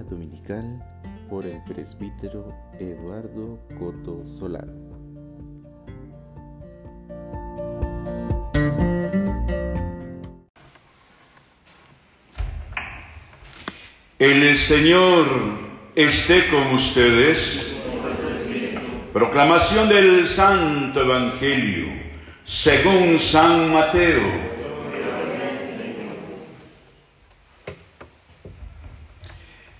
Dominical por el presbítero Eduardo Coto Solano. El Señor esté con ustedes. Proclamación del Santo Evangelio según San Mateo.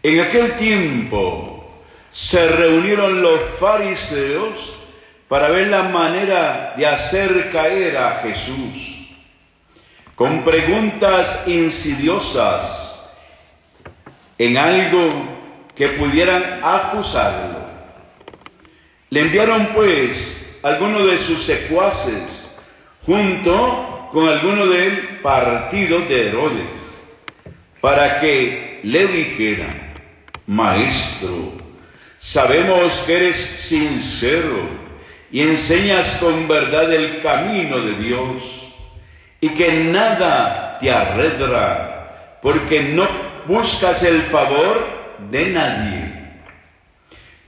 En aquel tiempo se reunieron los fariseos para ver la manera de hacer caer a Jesús con preguntas insidiosas en algo que pudieran acusarlo. Le enviaron pues algunos de sus secuaces junto con algunos del partido de Herodes para que le dijeran, Maestro, sabemos que eres sincero y enseñas con verdad el camino de Dios y que nada te arredra porque no buscas el favor de nadie.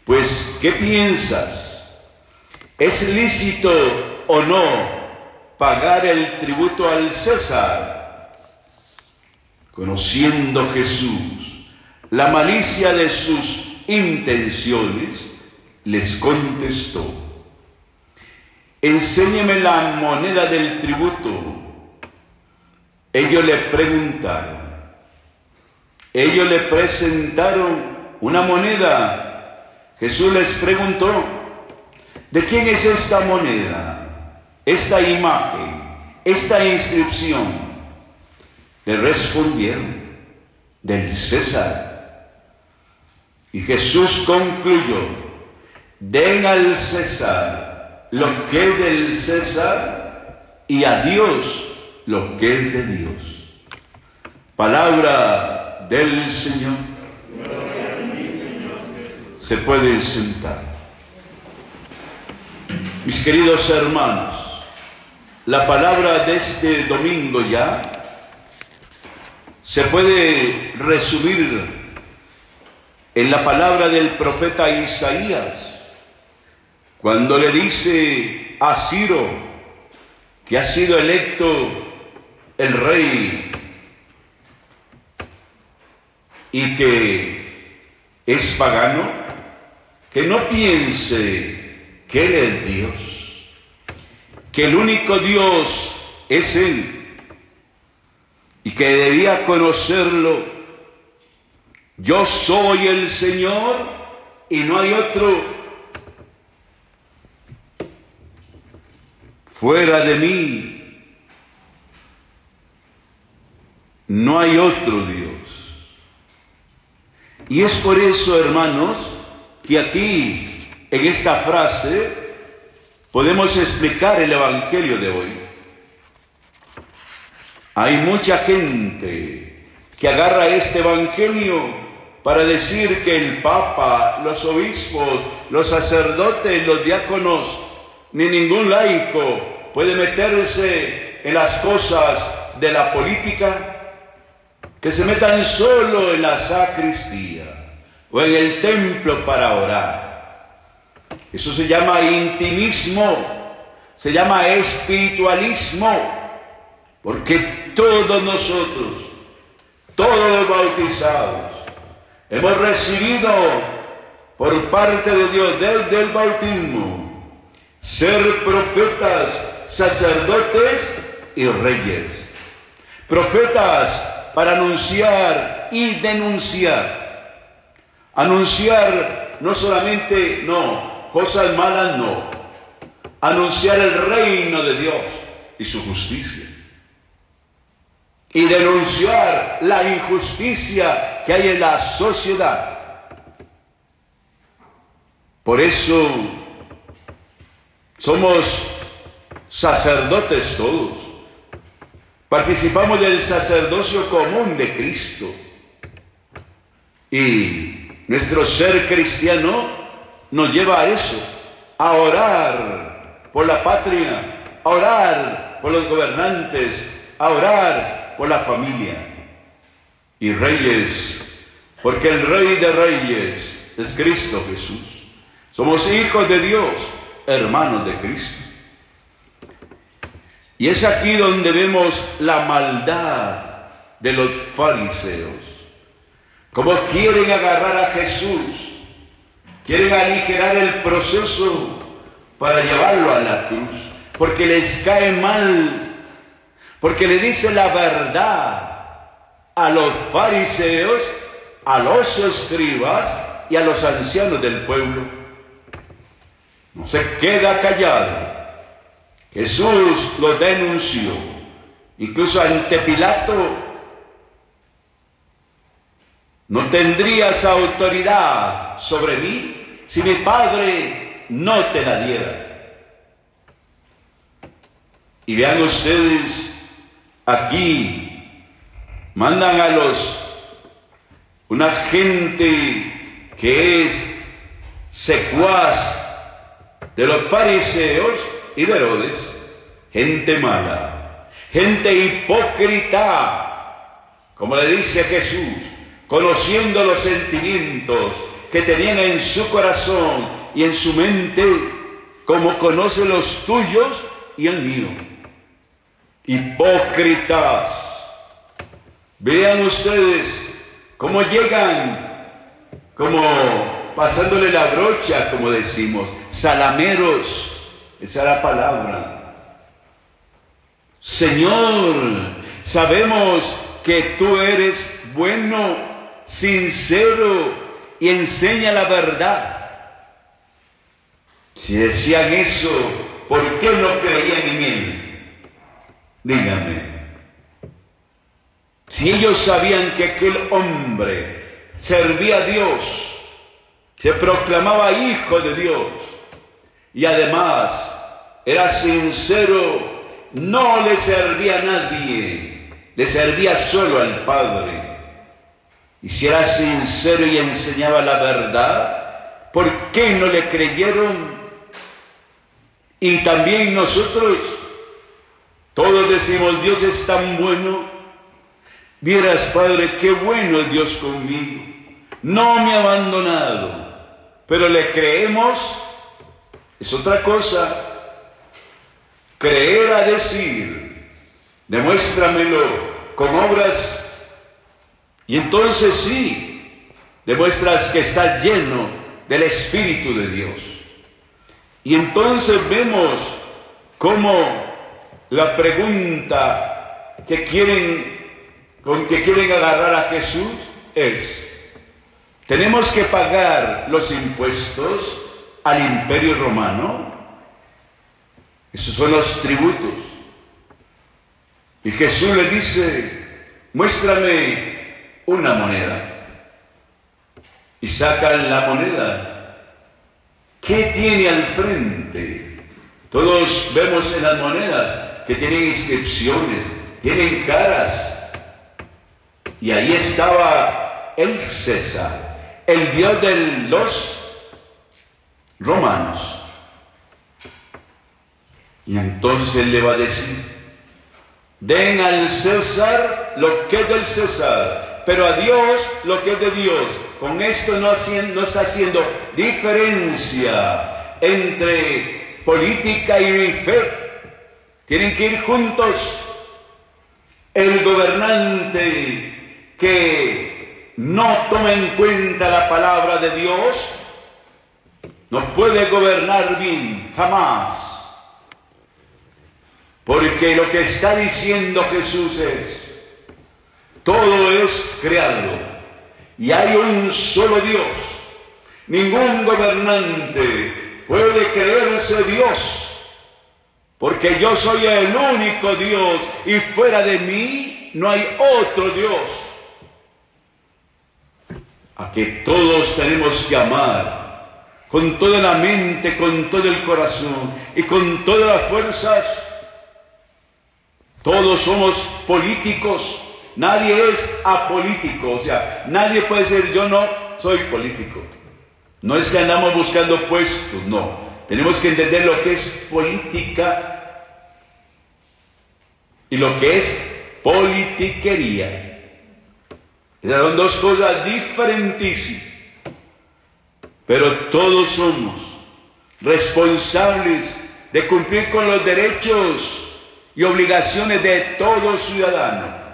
Pues, ¿qué piensas? ¿Es lícito o no pagar el tributo al César? Conociendo Jesús la malicia de sus intenciones, les contestó, enséñeme la moneda del tributo. Ellos le preguntaron, ellos le presentaron una moneda. Jesús les preguntó, ¿de quién es esta moneda? Esta imagen, esta inscripción. Le respondieron, del César. Y Jesús concluyó, den al César lo que es del César y a Dios lo que es de Dios. Palabra del Señor. Se puede sentar. Mis queridos hermanos, la palabra de este domingo ya se puede resumir en la palabra del profeta Isaías, cuando le dice a Ciro que ha sido electo el rey y que es pagano, que no piense que Él es Dios, que el único Dios es Él y que debía conocerlo yo soy el Señor y no hay otro. Fuera de mí no hay otro Dios. Y es por eso, hermanos, que aquí, en esta frase, podemos explicar el Evangelio de hoy. Hay mucha gente que agarra este Evangelio para decir que el Papa, los obispos, los sacerdotes, los diáconos, ni ningún laico puede meterse en las cosas de la política, que se metan solo en la sacristía o en el templo para orar. Eso se llama intimismo, se llama espiritualismo, porque todos nosotros, todos bautizados, Hemos recibido por parte de Dios desde el bautismo ser profetas, sacerdotes y reyes. Profetas para anunciar y denunciar. Anunciar no solamente, no, cosas malas no. Anunciar el reino de Dios y su justicia y denunciar la injusticia que hay en la sociedad. Por eso somos sacerdotes todos. Participamos del sacerdocio común de Cristo. Y nuestro ser cristiano nos lleva a eso, a orar por la patria, a orar por los gobernantes, a orar por la familia. Y reyes, porque el Rey de Reyes es Cristo Jesús. Somos hijos de Dios, hermanos de Cristo. Y es aquí donde vemos la maldad de los fariseos. Como quieren agarrar a Jesús, quieren aligerar el proceso para llevarlo a la cruz, porque les cae mal, porque le dice la verdad a los fariseos, a los escribas y a los ancianos del pueblo. No se queda callado. Jesús lo denunció, incluso ante Pilato. No tendrías autoridad sobre mí si mi Padre no te la diera. Y vean ustedes, aquí mandan a los, una gente que es secuaz de los fariseos y de Herodes, gente mala, gente hipócrita, como le dice Jesús, conociendo los sentimientos que tenían en su corazón y en su mente, como conoce los tuyos y el mío. Hipócritas. Vean ustedes cómo llegan, como pasándole la brocha, como decimos, salameros esa es la palabra. Señor, sabemos que tú eres bueno, sincero y enseña la verdad. Si decían eso, ¿por qué no creían en él? Dígame. Si ellos sabían que aquel hombre servía a Dios, se proclamaba hijo de Dios y además era sincero, no le servía a nadie, le servía solo al Padre. Y si era sincero y enseñaba la verdad, ¿por qué no le creyeron? Y también nosotros, todos decimos, Dios es tan bueno. Vieras, Padre, qué bueno es Dios conmigo. No me ha abandonado, pero le creemos, es otra cosa. Creer a decir, demuéstramelo con obras, y entonces sí, demuestras que estás lleno del Espíritu de Dios. Y entonces vemos cómo la pregunta que quieren, con que quieren agarrar a Jesús es, ¿tenemos que pagar los impuestos al imperio romano? Esos son los tributos. Y Jesús le dice, muéstrame una moneda. Y sacan la moneda. ¿Qué tiene al frente? Todos vemos en las monedas que tienen inscripciones, tienen caras. Y ahí estaba el César, el Dios de los romanos. Y entonces le va a decir, den al César lo que es del César, pero a Dios lo que es de Dios. Con esto no, no está haciendo diferencia entre política y fe. Tienen que ir juntos. El gobernante que no toma en cuenta la palabra de Dios no puede gobernar bien, jamás. Porque lo que está diciendo Jesús es, todo es creado y hay un solo Dios. Ningún gobernante puede creerse Dios, porque yo soy el único Dios y fuera de mí no hay otro Dios. A que todos tenemos que amar con toda la mente, con todo el corazón y con todas las fuerzas todos somos políticos. Nadie es apolítico. O sea, nadie puede decir yo no soy político. No es que andamos buscando puestos, no. Tenemos que entender lo que es política y lo que es politiquería. Son dos cosas diferentísimas. Pero todos somos responsables de cumplir con los derechos y obligaciones de todo ciudadano.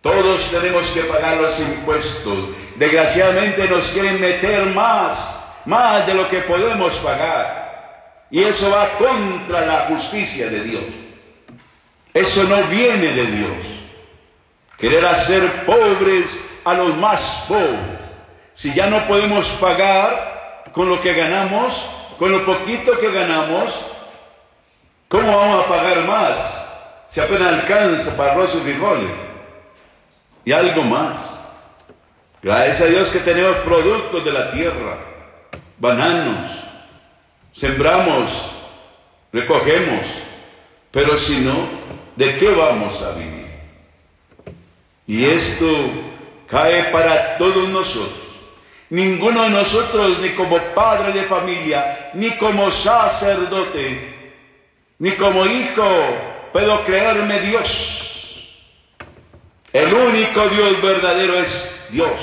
Todos tenemos que pagar los impuestos. Desgraciadamente nos quieren meter más, más de lo que podemos pagar. Y eso va contra la justicia de Dios. Eso no viene de Dios. Querer hacer pobres a los más pobres. Si ya no podemos pagar con lo que ganamos, con lo poquito que ganamos, ¿cómo vamos a pagar más? Si apenas alcanza para arroz y frijoles. Y algo más. Gracias a Dios que tenemos productos de la tierra, bananos, sembramos, recogemos, pero si no, ¿de qué vamos a vivir? Y esto cae para todos nosotros. Ninguno de nosotros, ni como padre de familia, ni como sacerdote, ni como hijo, puedo creerme Dios. El único Dios verdadero es Dios.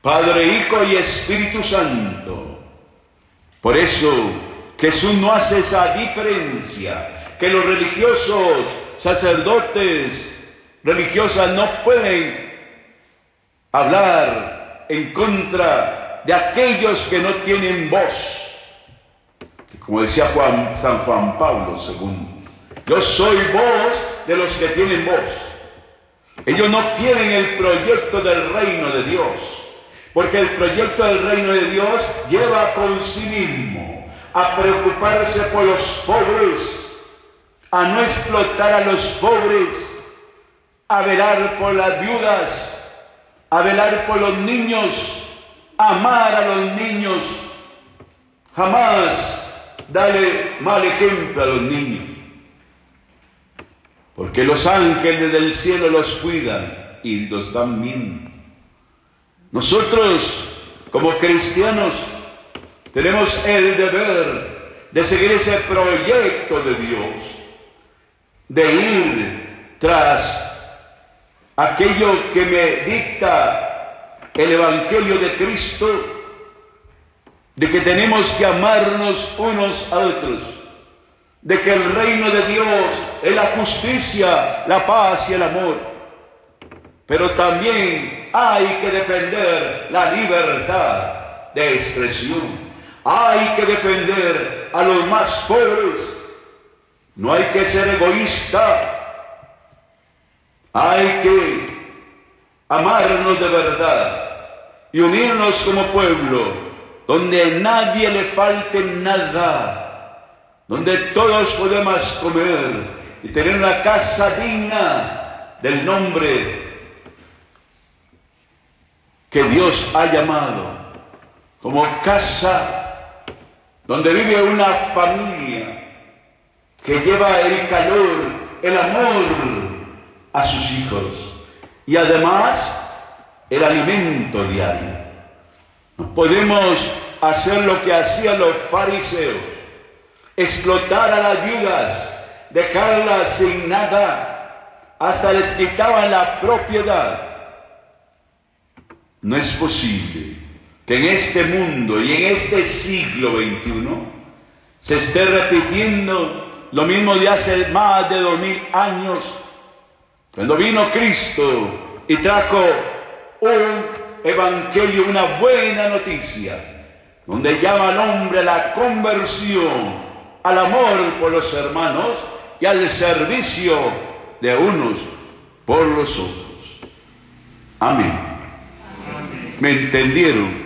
Padre, Hijo y Espíritu Santo. Por eso Jesús no hace esa diferencia que los religiosos, sacerdotes, religiosas no pueden hablar en contra de aquellos que no tienen voz. Como decía Juan, San Juan Pablo II, yo soy voz de los que tienen voz. Ellos no quieren el proyecto del reino de Dios, porque el proyecto del reino de Dios lleva con sí mismo a preocuparse por los pobres, a no explotar a los pobres, a velar por las viudas, a velar por los niños, amar a los niños, jamás darle mal ejemplo a los niños. Porque los ángeles del cielo los cuidan y los dan bien. Nosotros, como cristianos, tenemos el deber de seguir ese proyecto de Dios, de ir tras aquello que me dicta el Evangelio de Cristo, de que tenemos que amarnos unos a otros, de que el reino de Dios es la justicia, la paz y el amor. Pero también hay que defender la libertad de expresión. Hay que defender a los más pobres. No hay que ser egoísta hay que amarnos de verdad y unirnos como pueblo, donde a nadie le falte nada, donde todos podemos comer y tener una casa digna del nombre que Dios ha llamado como casa donde vive una familia que lleva el calor, el amor a sus hijos y además el alimento diario. No podemos hacer lo que hacían los fariseos, explotar a las viudas, dejarlas sin nada, hasta les quitaban la propiedad. No es posible que en este mundo y en este siglo XXI se esté repitiendo lo mismo de hace más de dos mil años cuando vino Cristo y trajo un evangelio, una buena noticia, donde llama al hombre a la conversión, al amor por los hermanos y al servicio de unos por los otros. Amén. ¿Me entendieron?